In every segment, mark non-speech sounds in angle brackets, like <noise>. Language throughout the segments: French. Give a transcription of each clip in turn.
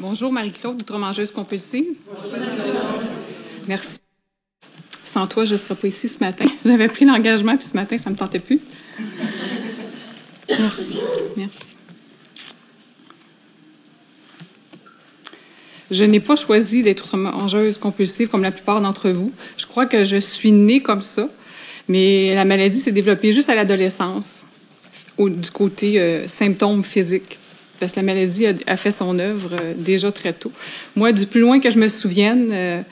Bonjour Marie-Claude, outre-mangeuse compulsive. Merci. Sans toi, je ne serais pas ici ce matin. <laughs> J'avais pris l'engagement, puis ce matin, ça ne me tentait plus. Merci. Merci. Je n'ai pas choisi d'être mangeuse compulsive comme la plupart d'entre vous. Je crois que je suis née comme ça, mais la maladie s'est développée juste à l'adolescence, du côté euh, symptômes physiques parce que la maladie a, fait son œuvre euh, déjà très tôt. Moi, du plus loin que je me souvienne, euh,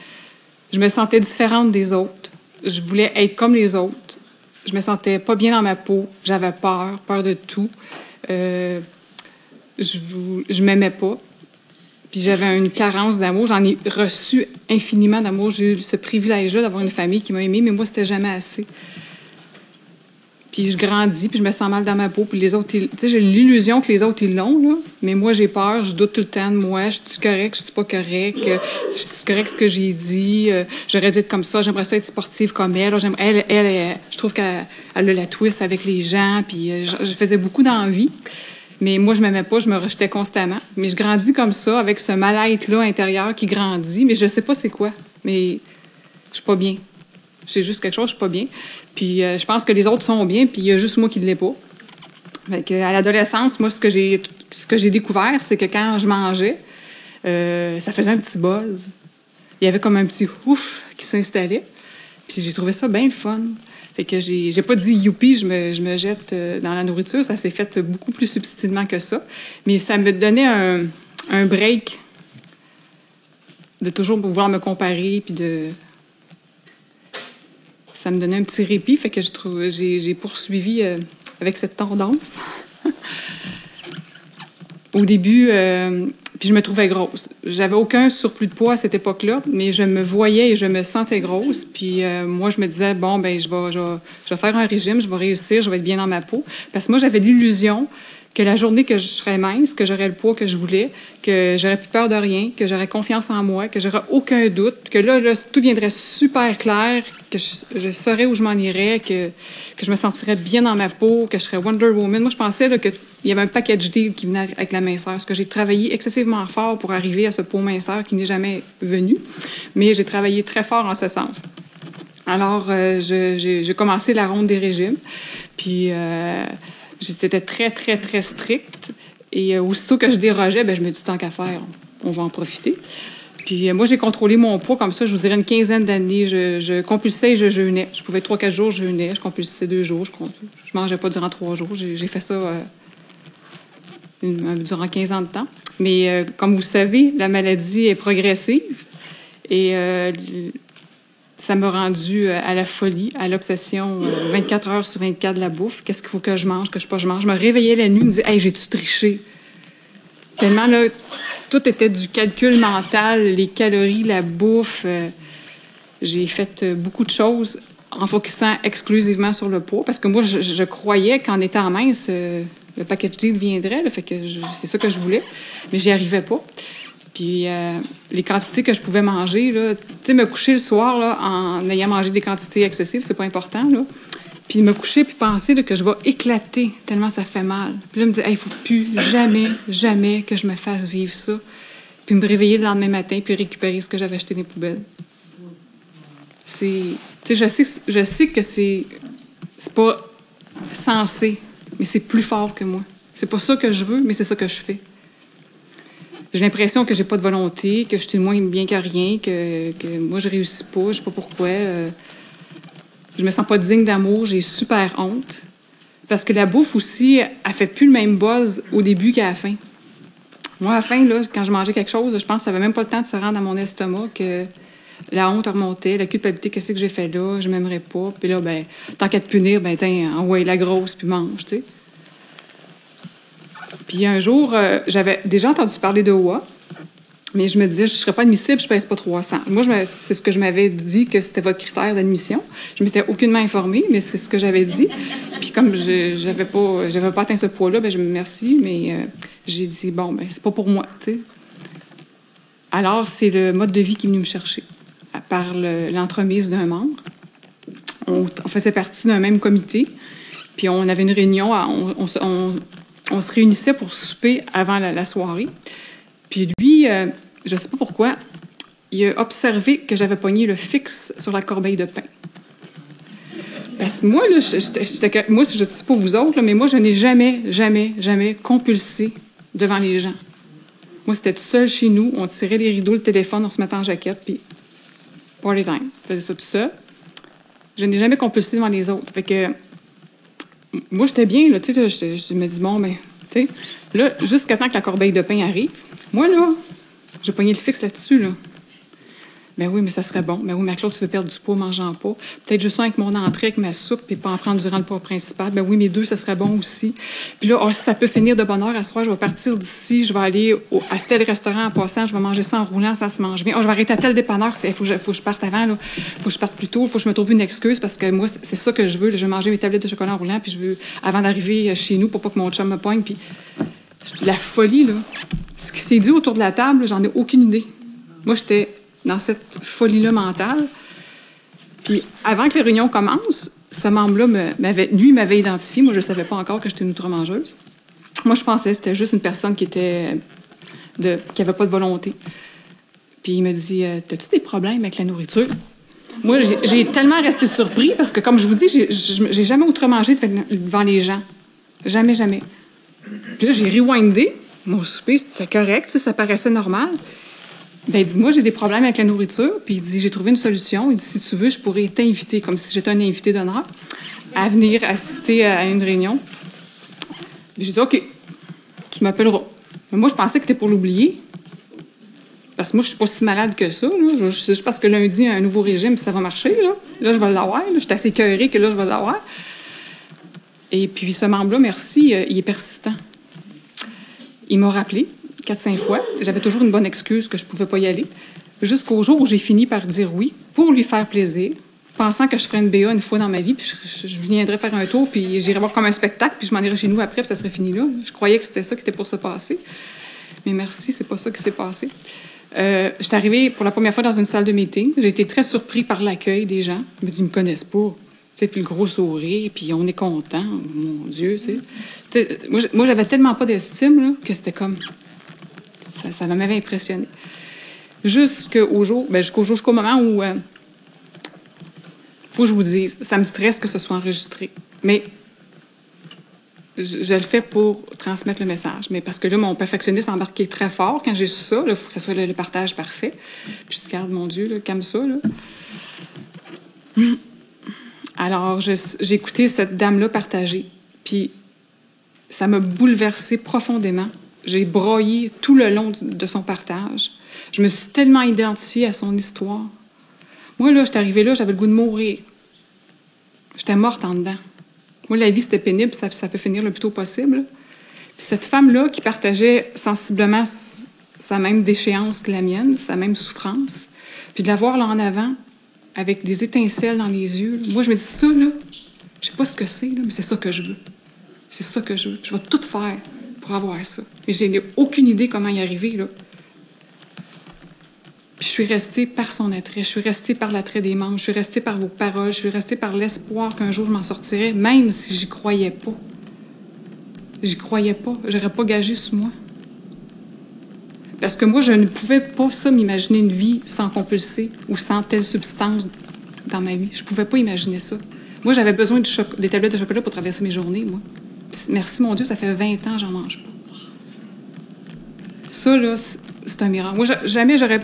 je me sentais différente des autres. Je voulais être comme les autres. Je me sentais pas bien dans ma peau. J'avais peur, peur de tout. Euh, je, je m'aimais pas. Puis j'avais une carence d'amour. J'en ai reçu infiniment d'amour. J'ai eu ce privilège-là d'avoir une famille qui m'a aimée, mais moi, c'était jamais assez. Puis je grandis, puis je me sens mal dans ma peau. Puis les autres, tu sais, j'ai l'illusion que les autres, ils l'ont, là. Mais moi, j'ai peur, je doute tout le temps de moi. Je suis correct, je suis pas correct? Je suis correct ce que j'ai dit? Euh, j'aurais dû être comme ça. J'aimerais ça être sportive comme elle. Elle, elle, je trouve qu'elle a la twist avec les gens. Puis euh, je, faisais beaucoup d'envie. Mais moi, je m'aimais pas, je me rejetais constamment. Mais je grandis comme ça, avec ce mal-être-là intérieur qui grandit. Mais je sais pas c'est quoi. Mais je suis pas bien. J'ai juste quelque chose, je suis pas bien. Puis euh, je pense que les autres sont bien, puis il y a juste moi qui ne l'ai pas. Fait à l'adolescence, moi, ce que j'ai ce que j'ai découvert, c'est que quand je mangeais, euh, ça faisait un petit buzz. Il y avait comme un petit ouf qui s'installait. Puis j'ai trouvé ça bien fun. Fait que j'ai, j'ai pas dit youpi, je me, je me jette euh, dans la nourriture. Ça s'est fait beaucoup plus subtilement que ça. Mais ça me donnait un, un break de toujours pouvoir me comparer puis de ça me donnait un petit répit, fait que j'ai poursuivi euh, avec cette tendance. <laughs> Au début, euh, puis je me trouvais grosse. J'avais aucun surplus de poids à cette époque-là, mais je me voyais et je me sentais grosse. Puis euh, moi, je me disais, bon, ben je vais, je, vais, faire un régime, je vais réussir, je vais être bien dans ma peau. Parce que moi, j'avais l'illusion que la journée que je serais mince, que j'aurais le poids que je voulais, que j'aurais plus peur de rien, que j'aurais confiance en moi, que j'aurais aucun doute, que là, tout viendrait super clair, que je, saurais où je m'en irais, que, que je me sentirais bien dans ma peau, que je serais Wonder Woman. Moi, je pensais qu'il y avait un package deal qui venait avec la minceur, parce que j'ai travaillé excessivement fort pour arriver à ce pot minceur qui n'est jamais venu, mais j'ai travaillé très fort en ce sens. Alors, euh, j'ai commencé la ronde des régimes, puis... Euh, c'était très, très, très strict. Et euh, aussitôt que je dérogeais, ben, je me dis tant qu'à faire, on va en profiter. Puis euh, moi, j'ai contrôlé mon poids comme ça, je vous dirais une quinzaine d'années. Je, compulsais et je jeûnais. Je pouvais trois, quatre jours jeûner. Je compulsais deux jours. Je, je mangeais pas durant trois jours. J'ai fait ça euh, durant 15 ans de temps. Mais comme vous savez, la maladie est progressive. Et ça m'a rendu euh, à la folie, à l'obsession, 24 euh, heures sur 24 de la bouffe. Qu'est-ce qu'il faut que je mange, que je pas je mange? Je me réveillais la nuit, me disais, hey, j'ai-tu triché? Tellement, là, tout était du calcul mental, les calories, la bouffe. Euh, j'ai fait beaucoup de choses en focusant exclusivement sur le poids, parce que moi, je, croyais qu'en étant mince, le package deal viendrait, c'est ça que je voulais, mais j'y arrivais pas. Puis euh, les quantités que je pouvais manger, tu sais, me coucher le soir là, en ayant mangé des quantités excessives, c'est pas important. Là. Puis me coucher puis penser que je vais éclater tellement ça fait mal. Puis là, me dire, il faut plus jamais, jamais que je me fasse vivre ça. Puis me réveiller le lendemain matin puis récupérer ce que j'avais acheté les poubelles. C'est. Tu je sais, je sais que c'est. C'est pas censé, mais c'est plus fort que moi. C'est pas ça que je veux, mais c'est ça que je fais. J'ai l'impression que j'ai pas de volonté, que je suis moins bien que rien, que, que moi je réussis pas, je sais pas pourquoi. Euh, je me sens pas digne d'amour, j'ai super honte. Parce que la bouffe aussi, elle fait plus le même buzz au début qu'à la fin. Moi, à la fin, là, quand je mangeais quelque chose, je pense que ça avait même pas le temps de se rendre à mon estomac que la honte remontait, la culpabilité, qu'est-ce que j'ai fait là, je m'aimerais pas. Puis là, ben, tant qu'à te punir, ben, tiens, envoie la grosse, puis mange, tu sais. Puis un jour, euh, j'avais déjà entendu parler de OA, mais je me disais, je ne serais pas admissible, je ne pèse pas 300. Moi, c'est ce que je m'avais dit que c'était votre critère d'admission. Je m'étais aucunement informée, mais c'est ce que j'avais dit. Puis comme je n'avais pas, pas atteint ce poids-là, ben je me remercie, mais euh, j'ai dit, bon, ben c'est pas pour moi. Alors, c'est le mode de vie qui est venu me chercher, par l'entremise d'un membre. On, faisait partie d'un même comité, puis on avait une réunion, on, on, on se réunissait pour souper avant la, soirée. Puis lui, euh, je ne sais pas pourquoi, il a observé que j'avais pogné le fixe sur la corbeille de pain. Parce que moi, là, moi, je ne sais pas vous autres, mais moi, je n'ai jamais, jamais, jamais compulsé devant les gens. Moi, c'était tout seul chez nous. On tirait les rideaux, le téléphone, on se mettait en jaquette, puis party time. Je faisais ça tout seul. Je n'ai jamais compulsé devant les autres. Fait que moi, j'étais bien, là, tu sais, je, me dis, bon, mais, tu sais, là, jusqu'à temps que la corbeille de pain arrive, moi, là, j'ai pogné le fixe là-dessus, là. Ben oui, mais ça serait bon. Ben oui, mais Claude, tu veux perdre du poids mangeant pas. Peut-être juste ça avec mon entrée, avec ma soupe, puis pas en prendre durant le poids principal. Ben oui, mes deux, ça serait bon aussi. Puis là, oh, ça peut finir de bonne heure à soir, je vais partir d'ici, je vais aller à tel restaurant en passant, je vais manger ça en roulant, ça se mange bien. Oh, je vais arrêter à tel dépanneur, il faut, que je parte avant, il faut que je parte plus tôt, il faut que je me trouve une excuse parce que moi, c'est ça que je veux. Je veux manger mes tablettes de chocolat en roulant, puis je veux, avant d'arriver chez nous, pour pas que mon chum me poigne, puis la folie, là. Ce qui s'est dit autour de la table, j'en ai aucune idée. Moi, j'étais dans cette folie-là mentale. Puis avant que les réunions commencent, ce membre-là, m'avait, lui, m'avait identifié. Moi, je ne savais pas encore que j'étais une outre-mangeuse. Moi, je pensais que c'était juste une personne qui était qui n'avait pas de volonté. Puis il me dit euh, As-tu des problèmes avec la nourriture? Moi, j'ai, tellement resté surpris parce que, comme je vous dis, j'ai jamais outre-mangé devant les gens. Jamais, jamais. Puis là, j'ai rewindé. Mon souper, c'était correct, ça paraissait normal. Ben, dis-moi, j'ai des problèmes avec la nourriture. Puis il dit, j'ai trouvé une solution. Il dit, si tu veux, je pourrais t'inviter, comme si j'étais un invité d'honneur, à venir assister à une réunion. J'ai dit, OK, tu m'appelleras. Mais moi, je pensais que tu pour l'oublier. Parce que moi, je suis pas si malade que ça. Juste parce que lundi, un nouveau régime, ça va marcher. Là, là je vais l'avoir. Je suis assez cœurée que là, je vais l'avoir. Et puis, ce membre-là, merci, euh, il est persistant. Il m'a rappelé quatre, cinq fois. J'avais toujours une bonne excuse que je pouvais pas y aller. Jusqu'au jour où j'ai fini par dire oui pour lui faire plaisir, pensant que je ferais une BA une fois dans ma vie, puis je, viendrais faire un tour, puis j'irais voir comme un spectacle, puis je m'en irais chez nous après, puis ça serait fini là. Je croyais que c'était ça qui était pour se passer. Mais merci, c'est pas ça qui s'est passé. Euh, je suis arrivée pour la première fois dans une salle de meeting. J'ai été très surpris par l'accueil des gens. Ils me disent, ils me connaissent pas. Puis le gros sourire, puis on est content. Mon Dieu, tu sais. Moi, j'avais tellement pas d'estime que c'était comme ça, m'avait impressionné. Jusqu'au jour, ben jusqu'au jour, jusqu'au moment où, euh, faut que je vous dise, ça me stresse que ce soit enregistré. Mais je, le fais pour transmettre le message. Mais parce que là, mon perfectionniste embarqué très fort quand j'ai su ça. Il faut que ce soit le, partage parfait. Puis je dis, garde, mon Dieu, comme ça. Là. Alors, j'ai écouté cette dame-là partager. Puis ça m'a bouleversée profondément. J'ai broyé tout le long de son partage. Je me suis tellement identifiée à son histoire. Moi, là, j'étais arrivée là, j'avais le goût de mourir. J'étais morte en dedans. Moi, la vie, c'était pénible, ça, ça peut finir le plus tôt possible. Puis cette femme-là, qui partageait sensiblement sa même déchéance que la mienne, sa même souffrance, puis de la voir là en avant, avec des étincelles dans les yeux, moi, je me dis, ça, là, je sais pas ce que c'est, mais c'est ça que je veux. C'est ça que je veux. Je vais tout faire pour avoir ça. Et j'ai aucune idée comment y arriver, là. je suis restée par son attrait, je suis restée par l'attrait des membres, je suis restée par vos paroles, je suis restée par l'espoir qu'un jour je m'en sortirais, même si j'y croyais pas. J'y croyais pas, j'aurais pas gagé sur moi. Parce que moi, je ne pouvais pas ça m'imaginer une vie sans compulser ou sans telle substance dans ma vie. Je pouvais pas imaginer ça. Moi, j'avais besoin de des tablettes de chocolat pour traverser mes journées, moi merci mon Dieu, ça fait 20 ans que j'en mange pas. Ça, là, c'est un miracle. Moi, jamais j'aurais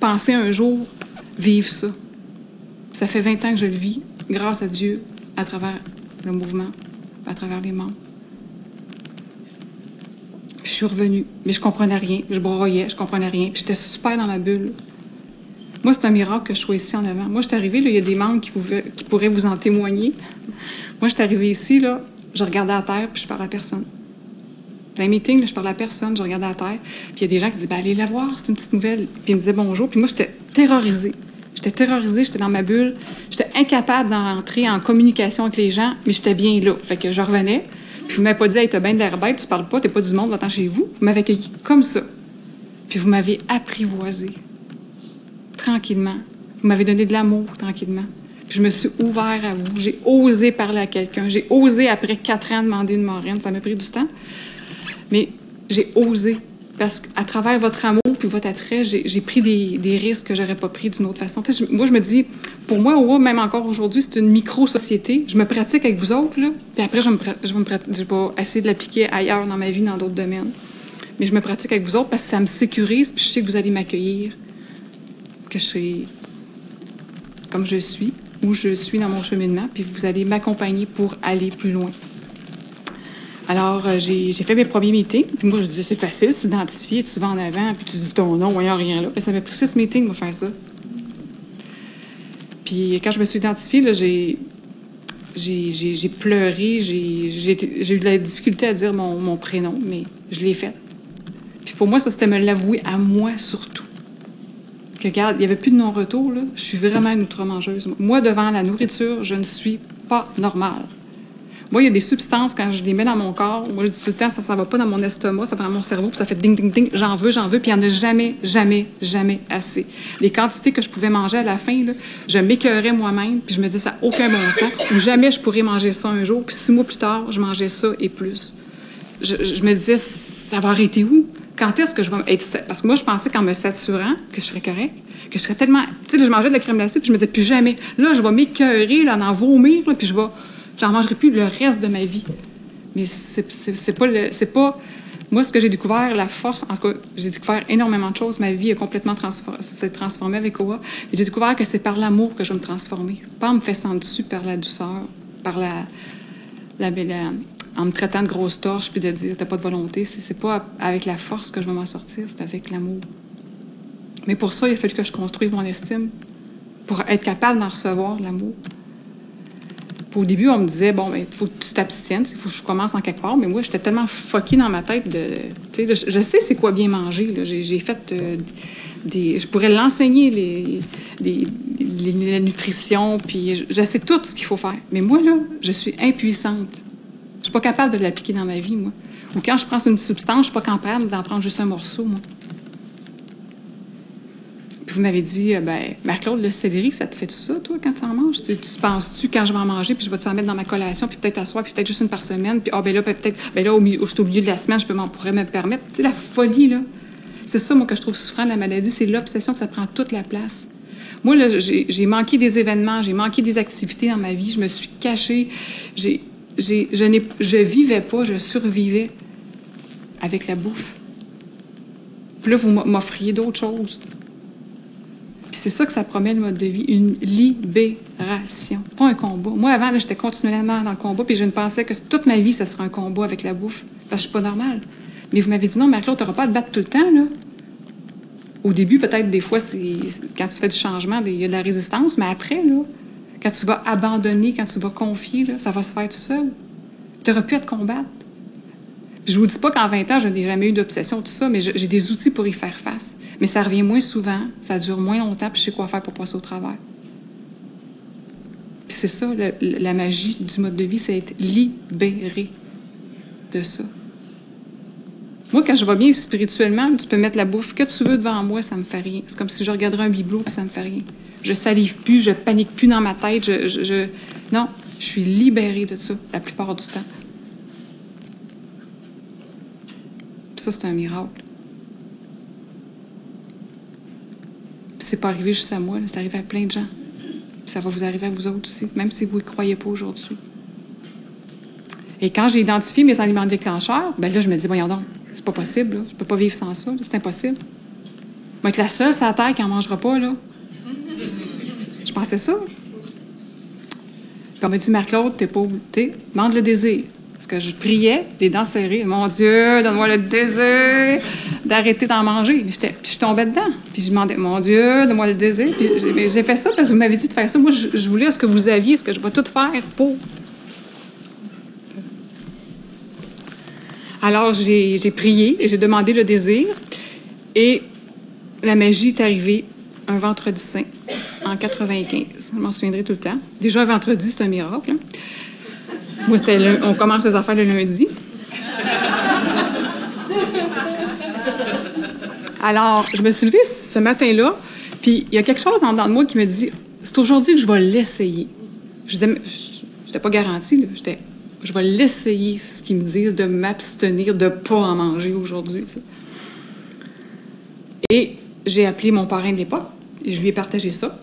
pensé un jour vivre ça. Ça fait 20 ans que je le vis, grâce à Dieu, à travers le mouvement, à travers les membres. je suis revenue, mais je comprenais rien. Je broyais, je comprenais rien. J'étais super dans ma bulle. Moi, c'est un miracle que je sois ici en avant. Moi, je suis arrivée, il y a des membres qui, qui pourraient vous en témoigner. Moi, je suis arrivée ici, là, je regardais à terre, puis je parlais à personne. Dans les meetings, je parlais à personne, je regardais à terre. Puis il y a des gens qui disaient ben, Allez la voir, c'est une petite nouvelle. Puis ils me disaient bonjour. Puis moi, j'étais terrorisée. J'étais terrorisée, j'étais dans ma bulle. J'étais incapable d'entrer en communication avec les gens, mais j'étais bien là. Fait que je revenais. Puis vous m'avez pas dit Hey, t'as bien de l'air bête, tu parles pas, t'es pas du monde, va chez vous. Vous m'avez accueilli comme ça. Puis vous m'avez apprivoisé. Tranquillement. Vous m'avez donné de l'amour, tranquillement je me suis ouvert à vous. J'ai osé parler à quelqu'un. J'ai osé, après quatre ans, demander une marraine. Ça m'a pris du temps. Mais j'ai osé. parce qu'à travers votre amour puis votre attrait, j'ai pris des, risques que j'aurais pas pris d'une autre façon. moi, je me dis, pour moi, même encore aujourd'hui, c'est une micro-société. Je me pratique avec vous autres, là, puis après, je, je vais essayer de l'appliquer ailleurs dans ma vie, dans d'autres domaines. Mais je me pratique avec vous autres parce que ça me sécurise, puis je sais que vous allez m'accueillir, que je suis comme je suis, où je suis dans mon cheminement, puis vous allez m'accompagner pour aller plus loin. Alors, euh, j'ai fait mes premiers meetings. Puis moi, je disais, c'est facile, s'identifier, tu vas en avant, puis tu dis ton nom, voyons rien là. Puis ça m'a pris six meetings pour faire ça. Puis quand je me suis identifiée, j'ai pleuré, j'ai eu de la difficulté à dire mon prénom, mais je l'ai fait. Puis pour moi, ça, c'était me l'avouer à moi surtout. Que, il n'y avait plus de non-retour. Je suis vraiment une outre-mangeuse. Moi, devant la nourriture, je ne suis pas normale. Moi, il y a des substances, quand je les mets dans mon corps, moi, je dis tout le temps, ça ne va pas dans mon estomac, ça va dans mon cerveau, puis ça fait ding, ding, ding, j'en veux, j'en veux, puis il n'y en a jamais, jamais, jamais assez. Les quantités que je pouvais manger à la fin, je m'écœurais moi-même, puis je me disais, ça n'a aucun bon sens, ou jamais je pourrais manger ça un jour, puis six mois plus tard, je mangeais ça et plus. Je, me disais, ça va arrêter où? Quand est-ce que je vais être... Parce que moi, je pensais qu'en me saturant, que je serais correct, que je serais tellement... Tu sais, je mangeais de la crème glacée, puis je me disais, plus jamais. Là, je vais m'écœurer, là, en vomir, puis je vais J'en mangerai plus le reste de ma vie. Mais c'est pas c'est pas moi ce que j'ai découvert la force en tout cas j'ai découvert énormément de choses ma vie a complètement s'est transformée avec Oa j'ai découvert que c'est par l'amour que je vais me transformer pas en me faisant dessus par la douceur par la, la, en me traitant de grosse torche puis de dire t'as pas de volonté c'est pas avec la force que je vais m'en sortir c'est avec l'amour mais pour ça il a fallu que je construise mon estime pour être capable d'en recevoir l'amour au début, on me disait, bon, il ben, faut que tu t'abstiennes, il faut que je commence en quelque part. Mais moi, j'étais tellement foquée dans ma tête de. je, sais c'est quoi bien manger. J'ai fait euh, des. Je pourrais l'enseigner, les, la nutrition, puis je, sais tout ce qu'il faut faire. Mais moi, là, je suis impuissante. Je suis pas capable de l'appliquer dans ma vie, moi. Ou quand je prends une substance, je suis pas capable d'en prendre juste un morceau, moi vous m'avez dit, euh, ben, Marc-Claude, le céleri, ça te fait ça, toi, quand tu en manges? Tu, penses-tu, quand je vais en manger, puis je vais te en mettre dans ma collation, puis peut-être à soir, puis peut-être juste une par semaine, puis, ah, ben là, peut-être, ben là, au, milieu, au milieu de la semaine, je peux m'en pourrais me permettre. Tu sais, la folie, là. C'est ça, moi, que je trouve souffrant de la maladie, c'est l'obsession que ça prend toute la place. Moi, là, j'ai manqué des événements, j'ai manqué des activités dans ma vie, je me suis cachée, j'ai, je, vivais pas, je survivais avec la bouffe. Puis là, vous m'offriez d'autres choses c'est ça que ça promet le mode de vie, une libération, pas un combat. Moi, avant, j'étais continuellement dans le combat, puis je ne pensais que toute ma vie, ça serait un combat avec la bouffe, parce que je suis pas normale. Mais vous m'avez dit non, Marie-Claude, tu n'auras pas à te battre tout le temps, là. Au début, peut-être, des fois, quand tu fais du changement, il y a de la résistance, mais après, là, quand tu vas abandonner, quand tu vas confier, ça va se faire tout seul. Tu n'auras plus à te combattre. Je vous dis pas qu'en 20 ans, je n'ai jamais eu d'obsession, tout ça, mais j'ai des outils pour y faire face. Mais ça revient moins souvent, ça dure moins longtemps, puis je sais quoi faire pour passer au travers. Puis c'est ça, la magie du mode de vie, c'est être libéré de ça. Moi, quand je vais bien spirituellement, tu peux mettre la bouffe que tu veux devant moi, ça me fait rien. C'est comme si je regarderais un bibelot, puis ça me fait rien. Je salive plus, je panique plus dans ma tête. je... Non, je suis libérée de ça la plupart du temps. ça, c'est un miracle. C'est pas arrivé juste à moi, c'est arrivé à plein de gens. ça va vous arriver à vous autres aussi, même si vous ne croyez pas aujourd'hui. Et quand j'ai identifié mes aliments déclencheurs, ben là, je me dis, voyons donc, c'est pas possible, là. je peux pas vivre sans ça, c'est impossible. Je vais être la seule sur la terre qui n'en mangera pas, là. Je pensais ça? M'a dit, Marc-Claude, t'es pas... T'es, demande le désir. Parce que je priais, les dents serrées. Mon Dieu, donne-moi le désir d'arrêter d'en manger. Puis, je tombais dedans. Puis je demandais, mon Dieu, donne-moi le désir. J'ai fait ça parce que vous m'avez dit de faire ça. Moi, je, voulais ce que vous aviez, ce que je vais tout faire pour. Alors, j'ai prié et j'ai demandé le désir. Et la magie est arrivée un vendredi saint en 95. Je m'en souviendrai tout le temps. Déjà, vendredi, c'est un miracle. Hein. Moi, on commence les affaires le lundi. Alors, je me suis levée ce matin-là, puis il y a quelque chose en dedans de moi qui me dit c'est aujourd'hui que je vais l'essayer. Je n'étais pas garantie, je vais l'essayer, ce qu'ils me disent, de m'abstenir, de ne pas en manger aujourd'hui. Et j'ai appelé mon parrain de l'époque, et je lui ai partagé ça.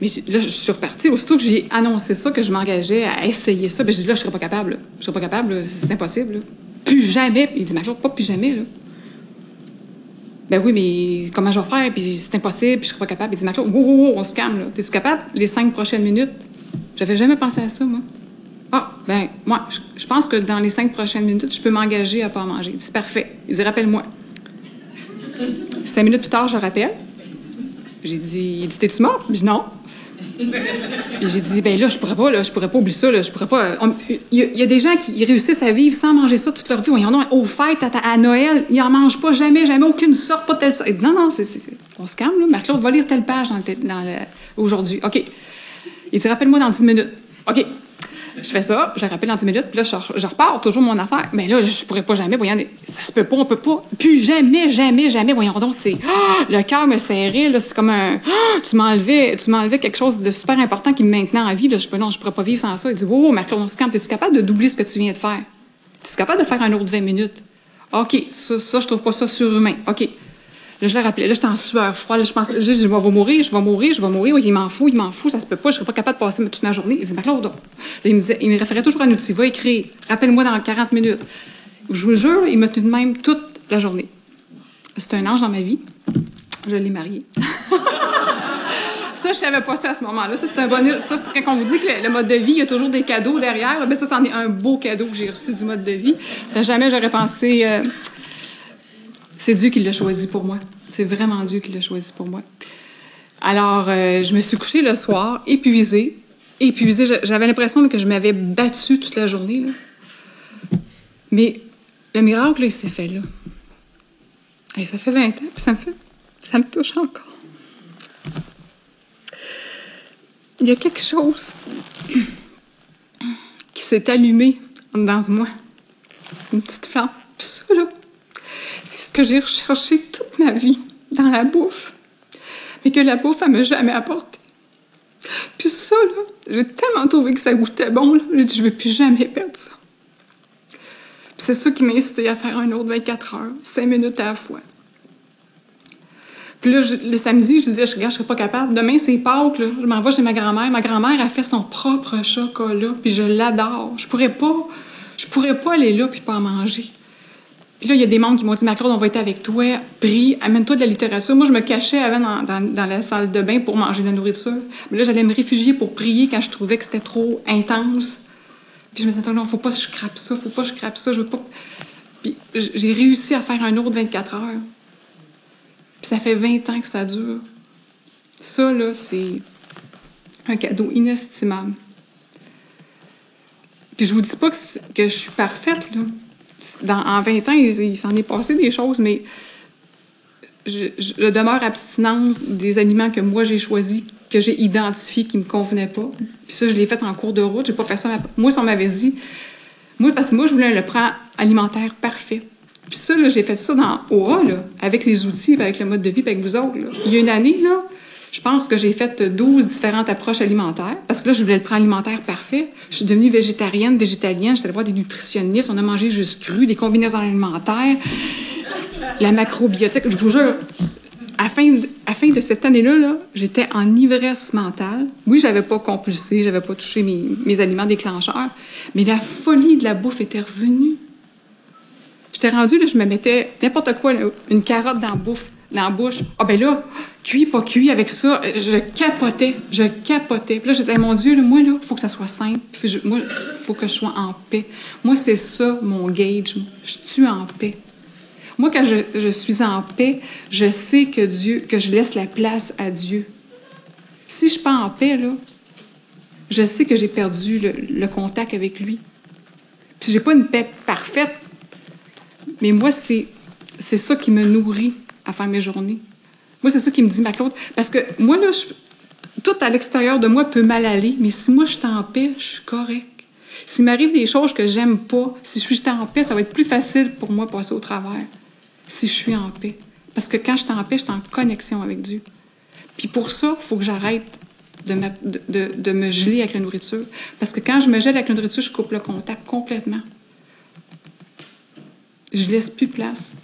Mais là, je suis repartie. Aussitôt que j'ai annoncé ça, que je m'engageais à essayer ça, ben, je dis là, je serais pas capable. Je serais pas capable, c'est impossible. Plus jamais. Il dit, mais pas plus jamais. Là. Ben oui, mais comment je vais faire? Puis c'est impossible, puis je serais pas capable. Il dit, Maclo, on se calme. T'es-tu capable? Les cinq prochaines minutes. J'avais jamais pensé à ça, moi. Ah, ben, moi, je, pense que dans les cinq prochaines minutes, je peux m'engager à pas manger. Il dit, parfait. Il dit, rappelle-moi. Cinq minutes plus tard, je rappelle. J'ai dit, il dit, t'es-tu mort? Je dis, non. j'ai dit, ben là, je pourrais pas, là, je pourrais pas oublier ça, là, je pourrais pas. Il y, a des gens qui réussissent à vivre sans manger ça toute leur vie. Voyons donc, aux fêtes, à, Noël, ils en mangent pas jamais, jamais, aucune sorte, pas telle sorte. Il dit, non, non, on se calme, là. Marc-Claude va lire telle page aujourd'hui. OK. Il dit, rappelle-moi dans 10 minutes. OK. Je fais ça, je le rappelle dans 10 minutes, puis là, je, repars, toujours mon affaire. Mais là, je pourrais pas jamais, voyons, ça se peut pas, on peut pas. Plus jamais, jamais, jamais, voyons donc, c'est. Ah, le cœur me serrait, là, c'est comme un. Ah, tu enlevé, tu m'as quelque chose de super important qui me maintenait en vie, là, je peux, non, je pourrais pas vivre sans ça. Il dit, wow, Marc-Claude, on se calme, es-tu capable de doubler ce que tu viens de faire? Es-tu capable de faire un autre 20 minutes? OK, ça, ça, je trouve pas ça surhumain. OK. Là, je l'ai rappelé. Là, j'étais en sueur froide. Je pense, je, je, vais mourir, je vais mourir, je vais mourir. Oui, il m'en fout, il m'en fout, ça se peut pas. Je serais pas capable de passer toute ma journée. Il dit, Marc-Claude, il me disait, il me référait toujours à un outil. Va écrire. Rappelle-moi dans 40 minutes. Je vous jure, il m'a tenu de même toute la journée. C'est un ange dans ma vie. Je l'ai marié. <laughs> ça, je savais pas ça à ce moment-là. Ça, c'est un bonus. Ça, c'est quand on vous dit que le, mode de vie, il y a toujours des cadeaux derrière. Ben, ça, c'en est un beau cadeau que j'ai reçu du mode de vie. Jamais j'aurais pensé. Euh, c'est Dieu qui l'a choisi pour moi. C'est vraiment Dieu qui l'a choisi pour moi. Alors, euh, je me suis couchée le soir, épuisée. Épuisée. J'avais l'impression que je m'avais battue toute la journée. Mais le miracle, il s'est fait là. Et ça fait 20 ans, puis ça me fait. Ça me touche encore. Il y a quelque chose qui s'est allumé dans moi. Une petite flamme. Puis ça, là, ce que j'ai recherché toute ma vie dans la bouffe, mais que la bouffe, elle m'a jamais apporté. Puis ça, là, j'ai tellement trouvé que ça goûtait bon, j'ai dit, je vais plus jamais perdre ça. Puis c'est ça qui m'a incité à faire un autre 24 heures, 5 minutes à la fois. Puis là, le samedi, je disais, je, je serais pas capable. Demain, c'est Pâques, là. Je m'en vais chez ma grand-mère. Ma grand-mère a fait son propre chocolat, puis je l'adore. Je pourrais pas, je pourrais pas aller là puis pas en manger. Puis là, il y a des membres qui m'ont dit, Macron, on va être avec toi, prie, amène-toi de la littérature. Moi, je me cachais avant dans, la salle de bain pour manger de la nourriture. Mais là, j'allais me réfugier pour prier quand je trouvais que c'était trop intense. Puis je me disais, non, faut pas que je crappe ça, faut pas que je crappe ça, je veux pas. Puis j'ai réussi à faire un autre 24 heures. Puis ça fait 20 ans que ça dure. Ça, là, c'est un cadeau inestimable. Puis je vous dis pas que, que je suis parfaite, là en 20 ans, il, s'en est passé des choses, mais je, demeure abstinence des aliments que moi j'ai choisis, que j'ai identifiés, qui me convenaient pas. Puis ça, je l'ai fait en cours de route. J'ai pas fait ça. Moi, ça m'avait dit. Moi, parce que moi, je voulais un plan alimentaire parfait. Puis ça, j'ai fait ça dans OA, là, avec les outils, avec le mode de vie, avec vous autres. Il y a une année, là, je pense que j'ai fait 12 différentes approches alimentaires parce que là, je voulais le plan alimentaire parfait. Je suis devenue végétarienne, végétalienne. J'étais allée voir des nutritionnistes. On a mangé juste cru, des combinaisons alimentaires, la macrobiotique. Je vous jure, à fin de, fin de cette année-là, -là, j'étais en ivresse mentale. Oui, j'avais pas compulsé, j'avais pas touché mes, aliments déclencheurs, mais la folie de la bouffe était revenue. J'étais rendue, là, je me mettais n'importe quoi, une carotte dans la bouffe dans la bouche. Ah ben là, cuit, pas cuit, avec ça, je capotais, je capotais. Puis là, je disais, mon Dieu, moi, là, faut que ça soit simple. moi, il faut que je sois en paix. Moi, c'est ça, mon gauge. Je suis en paix. Moi, quand je, suis en paix, je sais que Dieu, que je laisse la place à Dieu. Si je suis pas en paix, là, je sais que j'ai perdu le, le, contact avec lui. Puis j'ai pas une paix parfaite, mais moi, c'est ça qui me nourrit à faire mes journées. Moi, c'est ça qui me dit, ma Claude. Parce que moi, là, tout à l'extérieur de moi peut mal aller, mais si moi, je suis en paix, je suis correct. S'il m'arrive des choses que j'aime pas, si je suis en paix, ça va être plus facile pour moi de passer au travers. Si je suis en paix. Parce que quand je suis en paix, je suis en connexion avec Dieu. Puis pour ça, il faut que j'arrête de me, geler avec la nourriture. Parce que quand je me gèle avec la nourriture, je coupe le contact complètement. Je laisse plus de place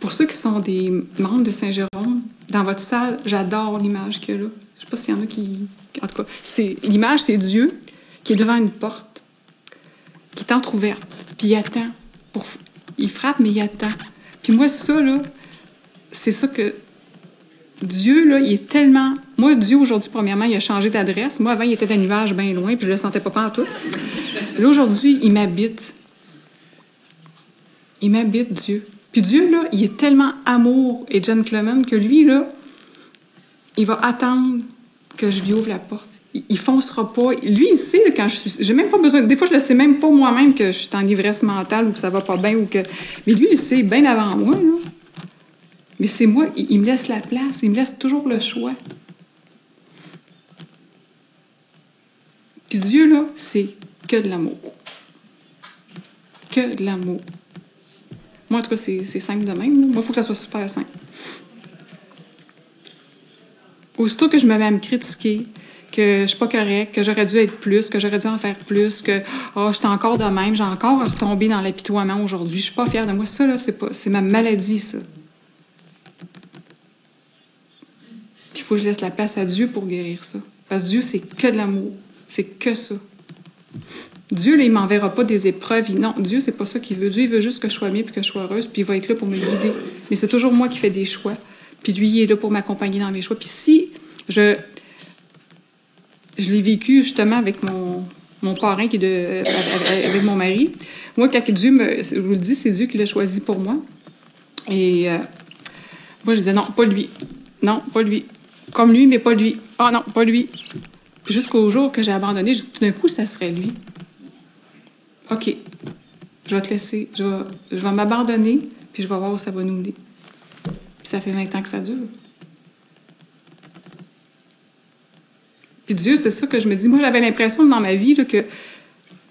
Pour ceux qui sont des membres de Saint-Jérôme, dans votre salle, j'adore l'image qu'il y a là. Je sais pas s'il y en a qui... En tout cas, l'image, c'est Dieu qui est devant une porte, qui est entrouverte, puis il attend. Pour... Il frappe, mais il attend. Puis moi, ça, là, c'est ça que Dieu, là, il est tellement. Moi, Dieu, aujourd'hui, premièrement, il a changé d'adresse. Moi, avant, il était d'un nuage bien loin, puis je le sentais pas en tout. Là, aujourd'hui, il m'habite. Il m'habite, Dieu. Dieu, là, il est tellement amour et gentleman que lui, là, il va attendre que je lui ouvre la porte. Il, il foncera pas. Lui, il sait, quand je suis. J'ai même pas besoin. Des fois, je le sais même pas moi-même que je suis en ivresse mentale ou que ça va pas bien ou que. Mais lui, il sait bien avant moi. Mais c'est moi, il, il me laisse la place, il me laisse toujours le choix. Puis Dieu, là, c'est que de l'amour. Que de l'amour. Moi, en tout cas, c'est simple de même. Moi, il faut que ça soit super simple. Aussitôt que je me mets à me critiquer, que je suis pas correct, que j'aurais dû être plus, que j'aurais dû en faire plus, que oh, je suis encore de même, j'ai encore tombé dans l'apitoiement aujourd'hui, je suis pas fière de moi. Ça, là, c'est ma maladie, ça. Il faut que je laisse la place à Dieu pour guérir ça. Parce que Dieu, c'est que de l'amour. C'est que ça. Dieu, là, il m'enverra pas des épreuves. Non, Dieu, c'est pas ça qu'il veut. Dieu, il veut juste que je sois bien puis que je sois heureuse, puis il va être là pour me guider. Mais c'est toujours moi qui fais des choix. Puis lui, il est là pour m'accompagner dans mes choix. Puis si je. Je l'ai vécu justement avec mon, mon parrain qui est de, avec- avec mon mari. Moi, quand Dieu me. Je vous le dis, c'est Dieu qui l'a choisi pour moi. Et euh, moi, je disais non, pas lui. Non, pas lui. Comme lui, mais pas lui. Ah non, pas lui. Jusqu'au jour que j'ai abandonné, tout d'un coup, ça serait lui. OK, je vais te laisser. Je vais, m'abandonner, puis je vais voir où ça va nous mener. Puis ça fait 20 ans que ça dure. Puis Dieu, c'est ça que je me dis. Moi, j'avais l'impression dans ma vie que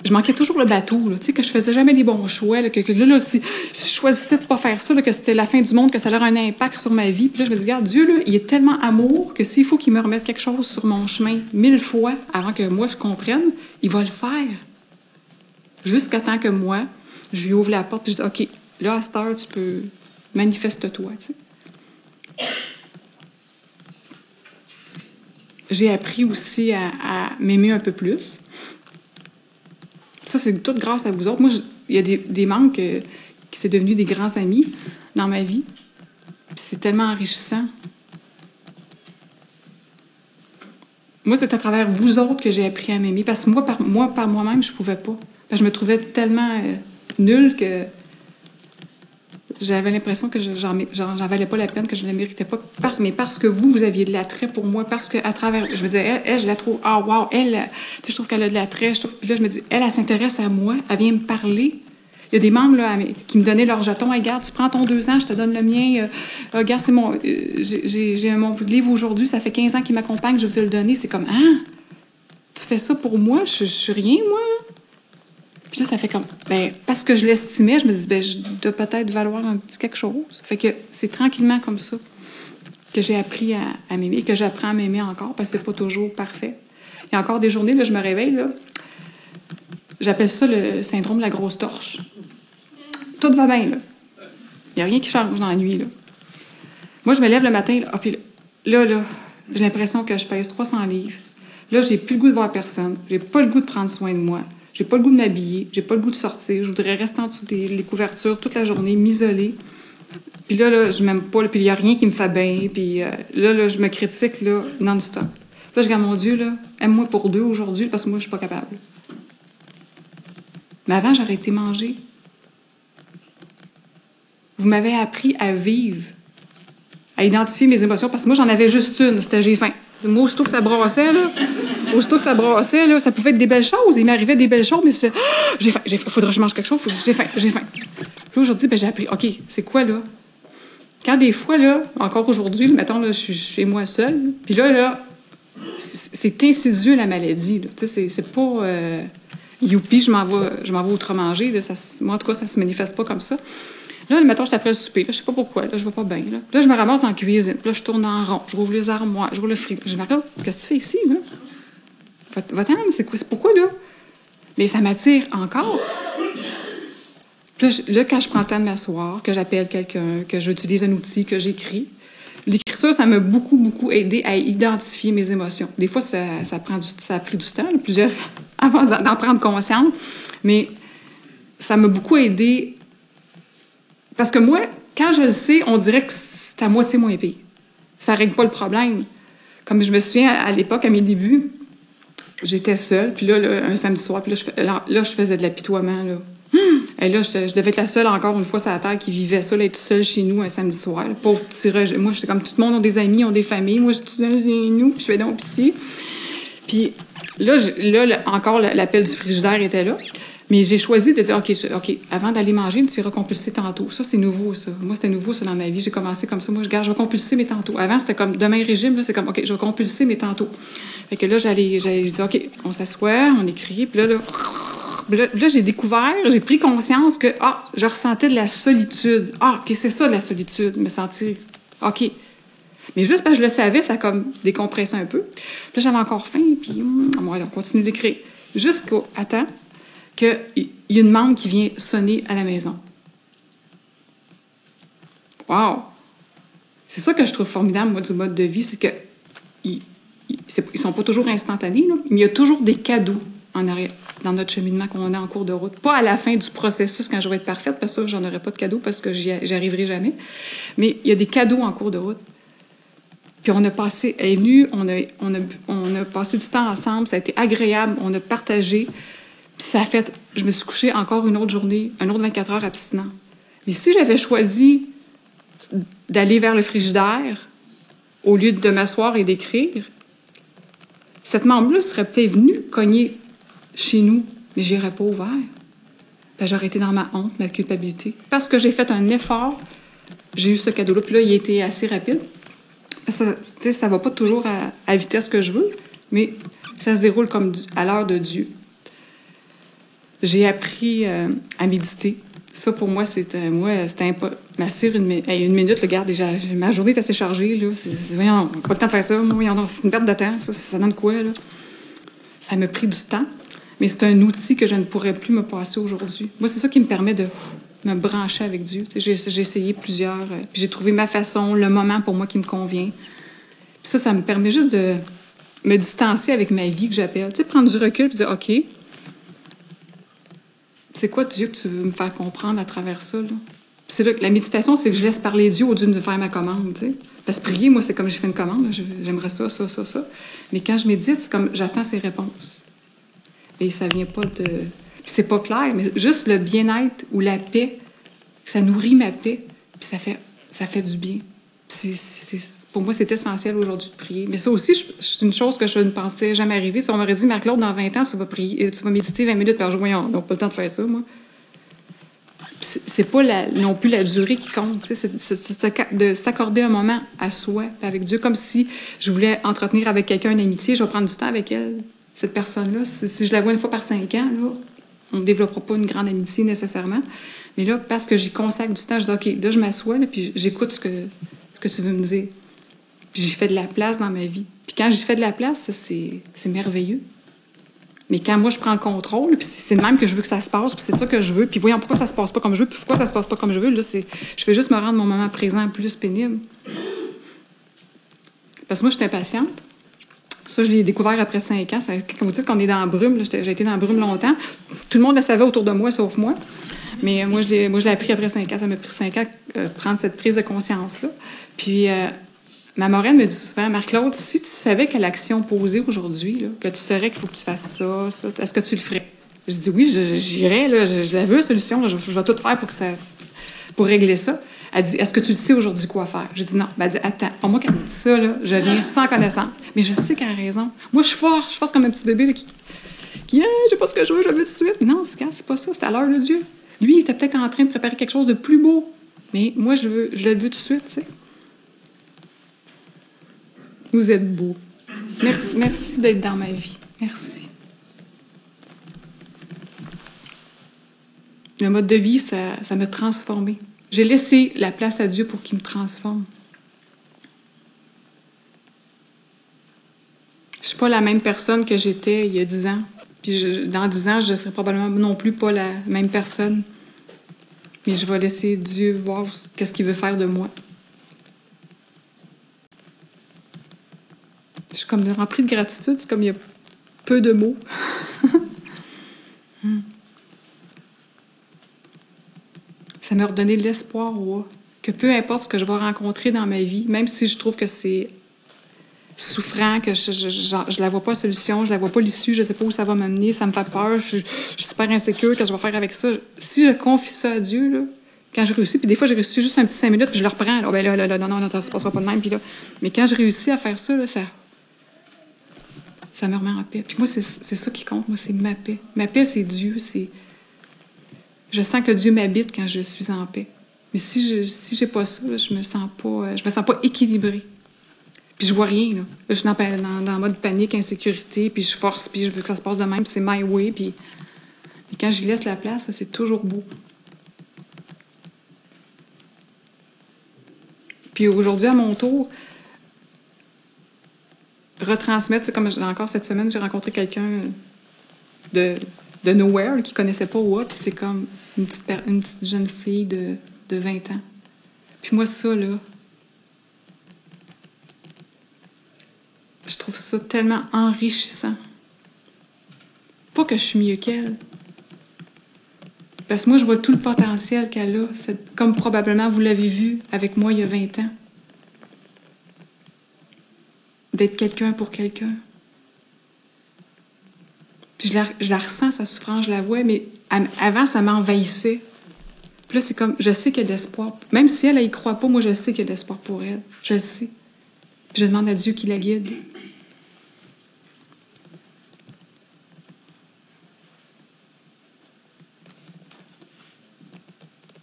je manquais toujours le bateau, là, que je faisais jamais les bons choix, que, là, là, si, je choisissais de pas faire ça, que c'était la fin du monde, que ça aurait un impact sur ma vie. Puis là, je me dis, regarde, Dieu, là, il est tellement amour que s'il faut qu'il me remette quelque chose sur mon chemin mille fois avant que moi je comprenne, il va le faire. Jusqu'à temps que moi, je lui ouvre la porte et je dis, OK, là, à cette heure, tu peux, manifeste-toi. J'ai appris aussi à m'aimer un peu plus. Ça, c'est tout grâce à vous autres. Moi, il y a des, membres que- qui sont devenus des grands amis dans ma vie. C'est tellement enrichissant. Moi, c'est à travers vous autres que j'ai appris à m'aimer. Parce que moi, par moi, par moi-même, je pouvais pas. Je me trouvais tellement euh, nulle que j'avais l'impression que je- j'en valais pas la peine, que je ne la méritais pas. Mais parce que vous, vous aviez de l'attrait pour moi, parce que à travers, je me disais, elle, je la trouve, ah wow, elle, tu sais, je trouve qu'elle a de l'attrait. trouve- Puis là, je me dis, elle, elle s'intéresse à moi, elle vient me parler. Il y a des membres là, qui me donnaient leur jeton. Hey, regarde, tu prends ton deux ans, je te donne le mien. Euh, euh, regarde, c'est mon. euh, j'ai- mon livre aujourd'hui, ça fait 15 ans qu'il m'accompagne, je vais te le donner. C'est comme, hein? Tu fais ça pour moi? Je, je suis rien, moi. Puis là, ça fait comme, ben, parce que je l'estimais, je me dis, ben, je dois peut-être valoir un petit quelque chose. Fait que c'est tranquillement comme ça que j'ai appris à, à m'aimer que j'apprends à m'aimer encore parce que c'est pas toujours parfait. Il y a encore des journées, là, je me réveille, là. J'appelle ça le syndrome de la grosse torche. Tout va bien, là. Il n'y a rien qui change dans la nuit, là. Moi, je me lève le matin, là, ah, puis là, là, j'ai l'impression que je pèse 300 livres. Là, j'ai plus le goût de voir personne. J'ai pas le goût de prendre soin de moi. J'ai pas le goût de m'habiller. J'ai pas le goût de sortir. Je voudrais rester en dessous des les couvertures toute la journée, m'isoler. Puis là, là, je m'aime pas, puis il y a rien qui me fait bien. Puis euh, là, là, je me critique, là, non-stop. Là, je regarde mon Dieu, là, aime-moi pour deux aujourd'hui, parce que moi, je suis pas capable. Mais avant, j'aurais été manger. Vous m'avez appris à vivre, à identifier mes émotions, parce que moi, j'en avais juste une, c'était j'ai faim. Moi, aussitôt que ça brassait, là, que ça là, ça pouvait être des belles choses. Il m'arrivait des belles choses, mais c'est Ah, j'ai faim, j'ai faim, faudrait que je mange quelque chose, j'ai faim, j'ai faim. Puis aujourd'hui, ben, j'ai appris, OK, c'est quoi, là? Quand des fois, là, encore aujourd'hui, mettons, là, je suis chez moi seule, puis là, là, c'est insidieux, la maladie. Tu sais, c'est- pas... euh, youpi, je m'en vais, je m'en vais autre manger. Là, ça, se- moi, en tout cas, ça se manifeste pas comme ça. Là, le matin, je après le souper. Là, je sais pas pourquoi. Là, je vais pas bien. Là. Je me ramasse dans la cuisine. Là, je tourne en rond. Je rouvre les armoires. Je rouvre le frigo. Je me regarde. Qu'est-ce que tu fais ici, là? Va- Va-t'en, c'est quoi? Pourquoi, là? Mais ça m'attire encore. Là, quand je prends le temps de m'asseoir, que j'appelle quelqu'un, que j'utilise un outil, que j'écris, l'écriture, ça m'a beaucoup, beaucoup aidé à identifier mes émotions. Des fois, ça, prend du, ça a pris du temps, plusieurs, <laughs> avant d'en prendre conscience, mais ça m'a beaucoup aidé parce que moi, quand je le sais, on dirait que c'est à moitié moins pire. Ça règle pas le problème. Comme je me souviens, à l'époque, à mes débuts, j'étais seule, puis là, un samedi soir, puis là, je, là, je faisais de l'apitoiement. Hum! Et là, je, devais être la seule, encore une fois, sur la terre qui vivait ça, là, être seule chez nous un samedi soir. Pauvre petit rejet. Moi, j'étais comme tout le monde ont des amis, ont des familles. Moi, je suis seule chez nous, puis je fais donc ici. Puis là, là, encore, l'appel du frigidaire était là. Mais j'ai choisi de dire, OK, OK, avant d'aller manger, tu iras compulser tantôt. Ça, c'est nouveau, ça. Moi, c'était nouveau, ça, dans ma vie. J'ai commencé comme ça. Moi, je garde, je vais compulser mes tantôt. Avant, c'était comme demain régime, là, c'est comme, OK, je vais compulser mes tantôt. Fait que là, j'allais, j'allais je dis, OK, on s'assoit, on écrit, puis là, là, là, j'ai découvert, j'ai pris conscience que, ah, je ressentais de la solitude. Ah, OK, c'est ça, de la solitude, me sentir, OK. Mais juste parce que je le savais, ça a comme décompressé un peu. Là, j'avais encore faim, puis hum, on continue d'écrire. Jusqu'au attends qu'il y a une membre qui vient sonner à la maison. Wow! C'est ça que je trouve formidable, moi, du mode de vie, c'est que ils, ils, c'est- ils sont pas toujours instantanés, mais il y a toujours des cadeaux en arrière, dans notre cheminement qu'on a en cours de route. Pas à la fin du processus, quand je vais être parfaite, parce que j'en aurai pas de cadeaux, parce que j'y arriverai jamais. Mais il y a des cadeaux en cours de route. Puis on a passé, elle est on on a passé du temps ensemble, ça a été agréable, on a partagé. Ça a fait, je me suis couchée encore une autre journée, un autre 24 heures abstinent. Mais si j'avais choisi d'aller vers le frigidaire au lieu de m'asseoir et d'écrire, cette membre-là serait peut-être venue cogner chez nous, mais je n'irais pas ouvert. Ben, j'aurais été dans ma honte, ma culpabilité. Parce que j'ai fait un effort, j'ai eu ce cadeau-là. Puis là, il a été assez rapide. Ça, tu sais, ça va pas toujours à, à vitesse que je veux, mais ça se déroule comme à l'heure de Dieu. J'ai appris euh, à méditer. Ça, pour moi, c'était moi, c'était impo- ma cire, une, une minute, le garde, déjà, ma journée est assez chargée. Là. Voyons, pas le temps de faire ça. Voyons c'est une perte de temps. Ça, ça donne quoi? Là? Ça m'a pris du temps, mais c'est un outil que je ne pourrais plus me passer aujourd'hui. Moi, c'est ça qui me permet de me brancher avec Dieu. J'ai, essayé plusieurs, euh, puis j'ai trouvé ma façon, le moment pour moi qui me convient. Puis ça, ça me permet juste de me distancer avec ma vie que j'appelle. Tu sais, prendre du recul et dire, OK, c'est quoi Dieu que tu veux me faire comprendre à travers ça? C'est là que la méditation, c'est que je laisse parler Dieu au lieu de me faire ma commande. tu sais. Parce que prier, moi, c'est comme j'ai fait une commande. J'aimerais ça, ça, ça, ça. Mais quand je médite, c'est comme j'attends ses réponses. Et ça vient pas de. C'est pas clair, mais juste le bien-être ou la paix, ça nourrit ma paix, puis ça fait, ça fait du bien. Puis c'est- pour moi, c'est essentiel aujourd'hui de prier. Mais ça aussi, c'est une chose que je ne pensais jamais arriver. Si on m'aurait dit, Marc-Claude, dans 20 ans, tu vas, prier, euh, tu vas méditer 20 minutes par jour. Voyons, donc pas le temps de faire ça, moi. C'est- pas non plus la durée qui compte, c'est de s'accorder un moment à soi, avec Dieu, comme si je voulais entretenir avec quelqu'un une amitié, je vais prendre du temps avec elle, cette personne-là. Si, je la vois une fois par cinq ans, là, on ne développera pas une grande amitié nécessairement. Mais là, parce que j'y consacre du temps, je dis, OK, là, je m'assois, puis j'écoute ce que tu veux me dire. Puis j'y fais de la place dans ma vie. Puis quand j'y fais de la place, c'est merveilleux. Mais quand moi, je prends le contrôle, puis c'est de même que je veux que ça se passe, puis c'est ça que je veux, puis voyons pourquoi ça se passe pas comme je veux, puis pourquoi ça se passe pas comme je veux, là. Je fais juste me rendre mon moment présent plus pénible. Parce que moi, je suis impatiente. Ça, je l'ai découvert après cinq ans. Ça- quand vous dites qu'on est dans la brume, j'ai été dans la brume longtemps. Tout le monde le savait autour de moi, sauf moi. Mais moi, je l'ai, moi, je l'ai appris après cinq ans. Ça m'a pris cinq ans euh, prendre cette prise de conscience-là. Puis, euh, ma moraine me dit souvent, Marc-Claude, si tu savais quelle action poser aujourd'hui, que tu saurais qu'il faut que tu fasses ça, ça, est-ce que tu le ferais? Je dis oui, je- je- je, je la veux, solution, je, je vais tout faire pour, que ça, pour régler ça. Elle dit, est-ce que tu sais aujourd'hui quoi faire? J'ai dit non. Ben, elle dit, attends, pour moi, quand elle me dit ça, là, je viens sans connaissance. Mais je sais qu'elle a raison. Moi, je suis forte, je forte comme un petit bébé là, qui, qui, hey, je sais pas ce que je veux, je veux tout de suite. Non, c'est pas ça, c'est à l'heure de Dieu. Lui, il était peut-être en train de préparer quelque chose de plus beau. Mais moi, je, veux, je le veux tout de suite, tu sais. Vous êtes beau. Merci, merci d'être dans ma vie. Merci. Le mode de vie, ça, ça m'a transformé. J'ai laissé la place à Dieu pour qu'il me transforme. Je suis pas la même personne que j'étais il y a dix ans. Puis dans dix ans, je ne serai probablement non plus pas la même personne. Mais je vais laisser Dieu voir qu'est-ce qu'il veut faire de moi. Je suis comme remplie de gratitude. C'est comme il y a peu de mots. <laughs> Ça m'a redonné l'espoir que peu importe ce que je vais rencontrer dans ma vie, même si je trouve que c'est souffrant, que je, je, la vois pas solution, je la vois pas l'issue, je sais pas où ça va m'amener, ça me fait peur, je, suis super insécure, qu'est-ce que je vais faire avec ça? Si je confie ça à Dieu, là, quand je réussis, puis des fois, j'ai réussi juste un petit cinq minutes, puis je le reprends, là, ben là, là, là, non, non, ça se passera pas de même, puis là. Mais quand je réussis à faire ça, là, ça, ça me remet en paix. Puis moi, c'est ça qui compte, moi, c'est ma paix. Ma paix, c'est Dieu, c'est... Je sens que Dieu m'habite quand je suis en paix. Mais si je si j'ai pas ça, je me sens pas je me sens pas équilibrée. Puis je vois rien, là. je suis dans, dans, mode panique, insécurité, puis je force, puis je veux que ça se passe de même, puis c'est my way, puis... quand j'y laisse la place, c'est toujours beau. Puis aujourd'hui, à mon tour, retransmettre, c'est comme encore cette semaine, j'ai rencontré quelqu'un de, de nowhere qui connaissait pas WA, puis c'est comme une petite, une petite jeune fille de, de 20 ans. Puis moi, ça, là, Je trouve ça tellement enrichissant. Pas que je suis mieux qu'elle. Parce que moi, je vois tout le potentiel qu'elle a, comme probablement vous l'avez vu avec moi il y a 20 ans. D'être quelqu'un pour quelqu'un. je la, je la, ressens, sa souffrance, je la vois, mais avant, ça m'envahissait. Puis là, c'est comme, je sais qu'il y a de l'espoir. Même si elle, elle y croit pas, moi, je sais qu'il y a de l'espoir pour elle. Je le sais. je demande à Dieu qu'il la guide.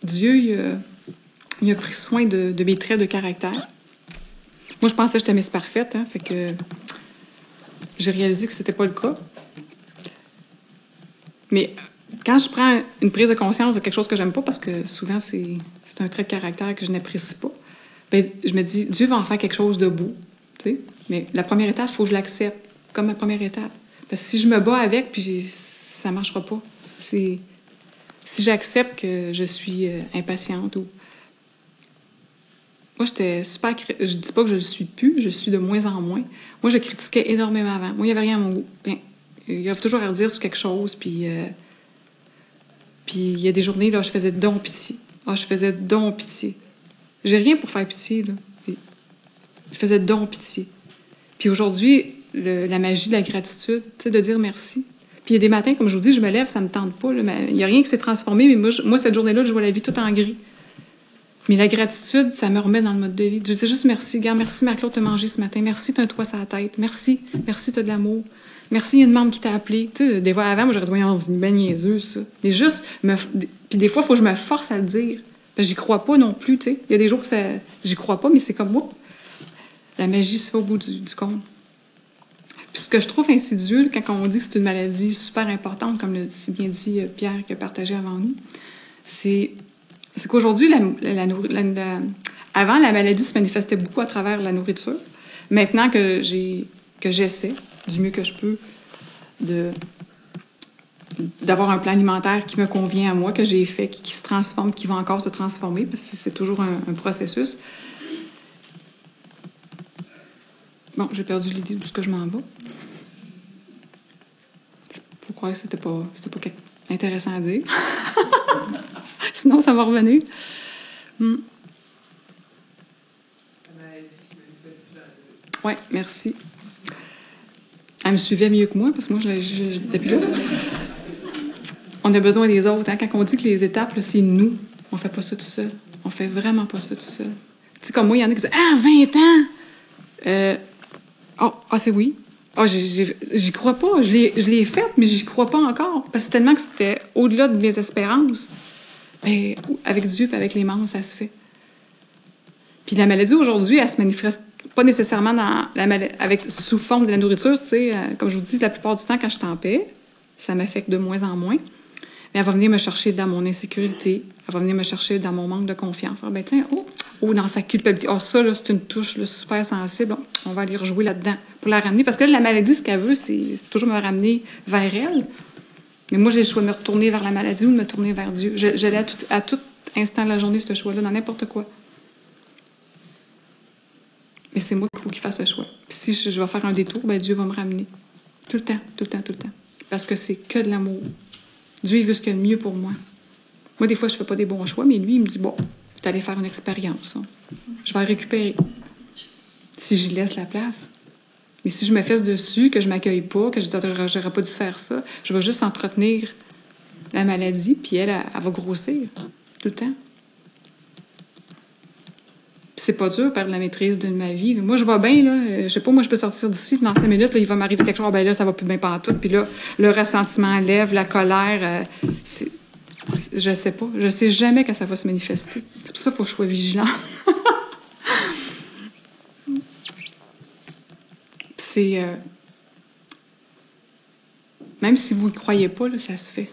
Dieu, il a, pris soin de, mes traits de caractère. Moi, je pensais que j'étais Miss Parfaite, hein, fait que j'ai réalisé que c'était pas le cas. Mais quand je prends une prise de conscience de quelque chose que j'aime pas, parce que souvent c'est un trait de caractère que je n'apprécie pas, ben, je me dis, Dieu va en faire quelque chose de beau. Mais la première étape, il faut que je l'accepte comme ma première étape. Parce que si je me bats avec, puis ça marchera pas. Si j'accepte que je suis euh, impatiente ou. Moi, j'étais super. Je dis pas que je le suis plus, je suis de moins en moins. Moi, je critiquais énormément avant. Moi, il n'y avait rien à mon goût. Il y avait toujours à redire sur quelque chose, puis. Euh, puis il y a des journées, là, je faisais don pitié. Ah, je faisais don pitié. J'ai rien pour faire pitié, là. Je faisais don pitié. Puis aujourd'hui, la magie de la gratitude, tu sais, de dire merci. Puis il y a des matins, comme je vous dis, je me lève, ça me tente pas. il n'y a rien qui s'est transformé, mais moi, cette journée-là, je vois la vie tout en gris. Mais la gratitude, ça me remet dans le mode de vie. Je dis juste merci, gars, merci Marc-Claude, de manger ce matin. Merci, tu as un toit sur la tête. Merci, merci, tu as de l'amour. Merci, il y a une membre qui t'a appelé. Tu sais, des fois avant, moi, j'aurais dit, voyons, c'est belle niaiseuse, ça. Mais juste, puis des fois, il faut que je me force à le dire. J'y crois pas non plus, tu sais. Il y a des jours que ça... j'y crois pas, mais c'est comme moi. La magie se fait au bout du, du compte. Puis ce que je trouve insidieux, quand on dit que c'est une maladie super importante, comme le si bien dit euh, Pierre qui a partagé avant nous, c'est qu'aujourd'hui, la, avant, la maladie se manifestait beaucoup à travers la nourriture. Maintenant que j'essaie du mieux que je peux d'avoir un plan alimentaire qui me convient à moi, que j'ai fait, qui, se transforme, qui va encore se transformer, parce que c'est toujours un, processus. Bon, j'ai perdu l'idée de ce que je m'en vais. Faut croire que c'était pas intéressant à dire. <laughs> <laughs> Sinon, ça va revenir. Hmm. Oui, merci. Elle me suivait mieux que moi parce que moi, je n'étais plus là. On a besoin des autres. Hein. Quand on dit que les étapes, c'est nous, on fait pas ça tout seul. On fait vraiment pas ça tout seul. Tu sais, comme moi, il y en a qui disent Ah, 20 ans! Euh, Oh, ah, c'est oui. Ah, j'y crois pas. Je l'ai faite, mais j'y crois pas encore. Parce que tellement que c'était au-delà de mes espérances. Mais ben, avec Dieu et avec les membres, ça se fait. Puis la maladie aujourd'hui, elle se manifeste pas nécessairement dans la avec, sous forme de la nourriture. Tu sais, euh, comme je vous dis, la plupart du temps, quand je suis en paix, ça m'affecte de moins en moins. Mais elle va venir me chercher dans mon insécurité. Elle va venir me chercher dans mon manque de confiance. Ah, ben tiens, oh, ou dans sa culpabilité. Oh, ça, c'est une touche super sensible. On va aller rejouer là-dedans pour la ramener. Parce que la maladie, ce qu'elle veut, c'est toujours me ramener vers elle. Mais moi, j'ai le choix de me retourner vers la maladie ou de me tourner vers Dieu. Je, à, tout, instant de la journée ce choix-là, dans n'importe quoi. Mais c'est moi qu'il faut qu'il fasse le choix. Puis si je, vais faire un détour, ben Dieu va me ramener. Tout le temps, tout le temps, tout le temps. Parce que c'est que de l'amour. Dieu, il veut ce qu'il y a de mieux pour moi. Moi, des fois, je fais pas des bons choix, mais lui, il me dit, bon, tu allé faire une expérience. Hein. Je vais récupérer. Si j'y laisse la place. Mais si je me fesse dessus, que je m'accueille pas, que je n'aurais pas dû faire ça, je vais juste entretenir la maladie, puis elle, elle, va grossir tout le temps. c'est pas dur perdre la maîtrise de ma vie. Moi, je vais bien, là. Je sais pas, moi, je peux sortir d'ici, dans cinq minutes, là, il va m'arriver quelque chose, ben là, ça va plus bien tout. Puis là, le ressentiment lève, la colère. Euh, je sais pas. Je sais jamais quand ça va se manifester. C'est pour ça qu'il faut que je sois vigilant. <laughs> c'est. Euh, même si vous ne croyez pas, là, ça se fait.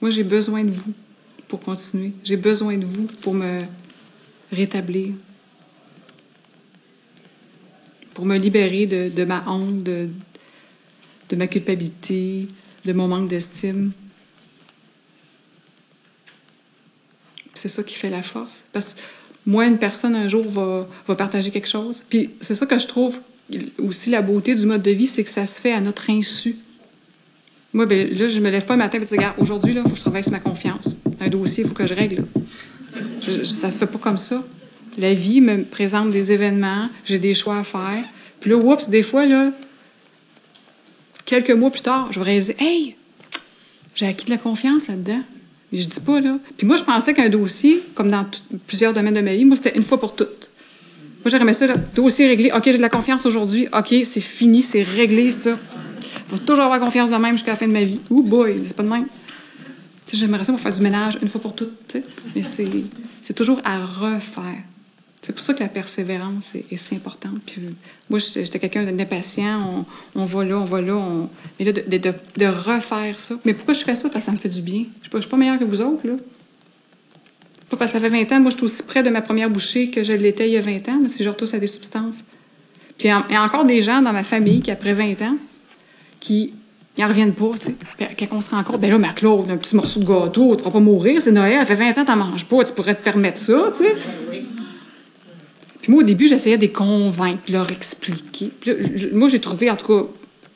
Moi, j'ai besoin de vous pour continuer. J'ai besoin de vous pour me rétablir, pour me libérer de, ma honte, de, de ma culpabilité, de mon manque d'estime. C'est ça qui fait la force. Parce que moi, une personne un jour va, va partager quelque chose. Puis c'est ça que je trouve aussi la beauté du mode de vie, c'est que ça se fait à notre insu. Moi, ben, là, je me lève pas le matin et dis, regarde, aujourd'hui, il faut que je travaille sur ma confiance. Un dossier, il faut que je règle. Ça ça se fait pas comme ça. La vie me présente des événements, j'ai des choix à faire. Puis là, oups, des fois, là, quelques mois plus tard, je vais dire, hey, j'ai acquis de la confiance là-dedans. Mais je dis pas, là. Puis moi, je pensais qu'un dossier, comme dans plusieurs domaines de ma vie, moi, c'était une fois pour toutes. Moi, j'aurais ça, là, dossier réglé. OK, j'ai de la confiance aujourd'hui. OK, c'est fini, c'est réglé, ça vais toujours avoir confiance de même jusqu'à la fin de ma vie. Ouh, boy, c'est pas de même. J'aimerais ça pour faire du ménage une fois pour toutes, mais c'est toujours à refaire. C'est pour ça que la persévérance est, si importante. Puis, moi, j'étais quelqu'un d'impatient. On, on, va là, on va là. Mais là, de, refaire ça. Mais pourquoi je fais ça? Parce que ça me fait du bien. Je ne suis pas meilleure que vous autres, là. Pas parce que ça fait 20 ans. Moi, je suis aussi près de ma première bouchée que je l'étais il y a 20 ans, mais si je retouche à des substances. Puis il y a encore des gens dans ma famille qui, après 20 ans, qui ils reviennent pas, tu sais. Quand on se rend compte, ben là, ma Claude, un petit morceau de gâteau, tu vas pas mourir, c'est Noël, ça fait 20 ans tu manges pas, tu pourrais te permettre ça, tu sais. Puis moi, au début, j'essayais de les convaincre, leur expliquer. moi, j'ai trouvé, en tout cas,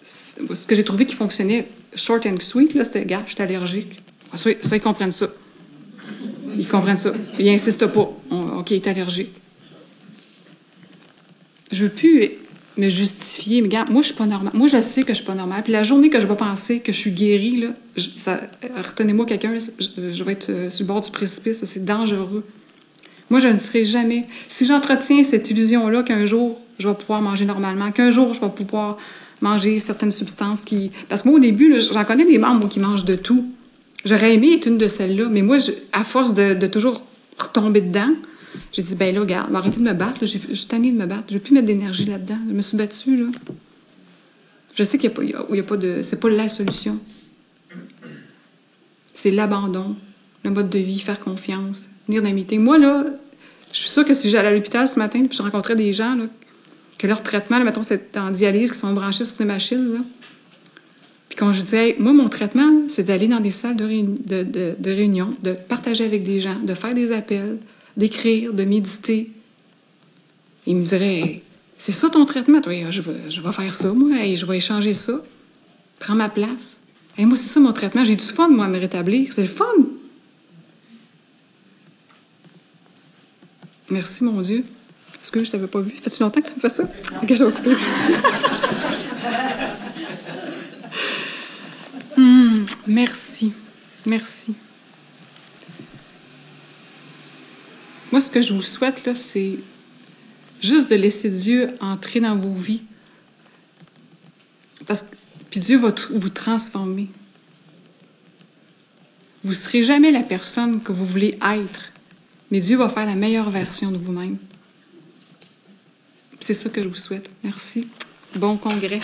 ce que j'ai trouvé qui fonctionnait short and sweet, là, c'était, gars, je suis allergique. Ah, ça, ils comprennent ça. Ils comprennent ça. Ils insistent pas. OK, il est allergique. Je veux plus me justifier. Mais regarde, moi, je suis pas normale. Moi, je sais que je suis pas normale. Puis la journée que je vais penser que je suis guérie, là, retenez-moi quelqu'un, je, vais être euh, sur le bord du précipice. C'est dangereux. Moi, je ne serai jamais. Si j'entretiens cette illusion-là qu'un jour, je vais pouvoir manger normalement, qu'un jour, je vais pouvoir manger certaines substances qui. Parce que moi, au début, j'en connais des membres qui mangent de tout. J'aurais aimé être une de celles-là, mais moi, à force de, toujours retomber dedans, j'ai dit, ben là, regarde, arrêtez de me battre. Je suis de me battre. Je ne veux plus mettre d'énergie là-dedans. Je me suis battue, là. Je sais qu'il n'y a, a, pas de. C'est pas la solution. C'est l'abandon, le mode de vie, faire confiance, d'amitié. Moi, là, je suis sûre que si j'allais à l'hôpital ce matin, puis je rencontrais des gens, là, que leur traitement, là, mettons, c'est en dialyse, qui sont branchés sur des machines, là. Puis quand je disais, moi, mon traitement, c'est d'aller dans des salles de, réunion, de partager avec des gens, de faire des appels, d'écrire, de méditer. Il me dirait C'est ça ton traitement? Toi, je, vais, je vais faire ça, moi, et je vais échanger ça. Prends ma place. Moi, c'est ça mon traitement. J'ai du fun, moi, à me rétablir. C'est le fun. Merci, mon Dieu. Est-ce que je t'avais pas vu? Fait-tu longtemps que tu me fais ça? Ok, je vais couper. <laughs> Hmm, merci. Merci. Moi, ce que je vous souhaite, là, c'est juste de laisser Dieu entrer dans vos vies. Parce que, puis Dieu va vous transformer. Vous ne serez jamais la personne que vous voulez être, mais Dieu va faire la meilleure version de vous-même. C'est ça que je vous souhaite. Merci. Bon congrès.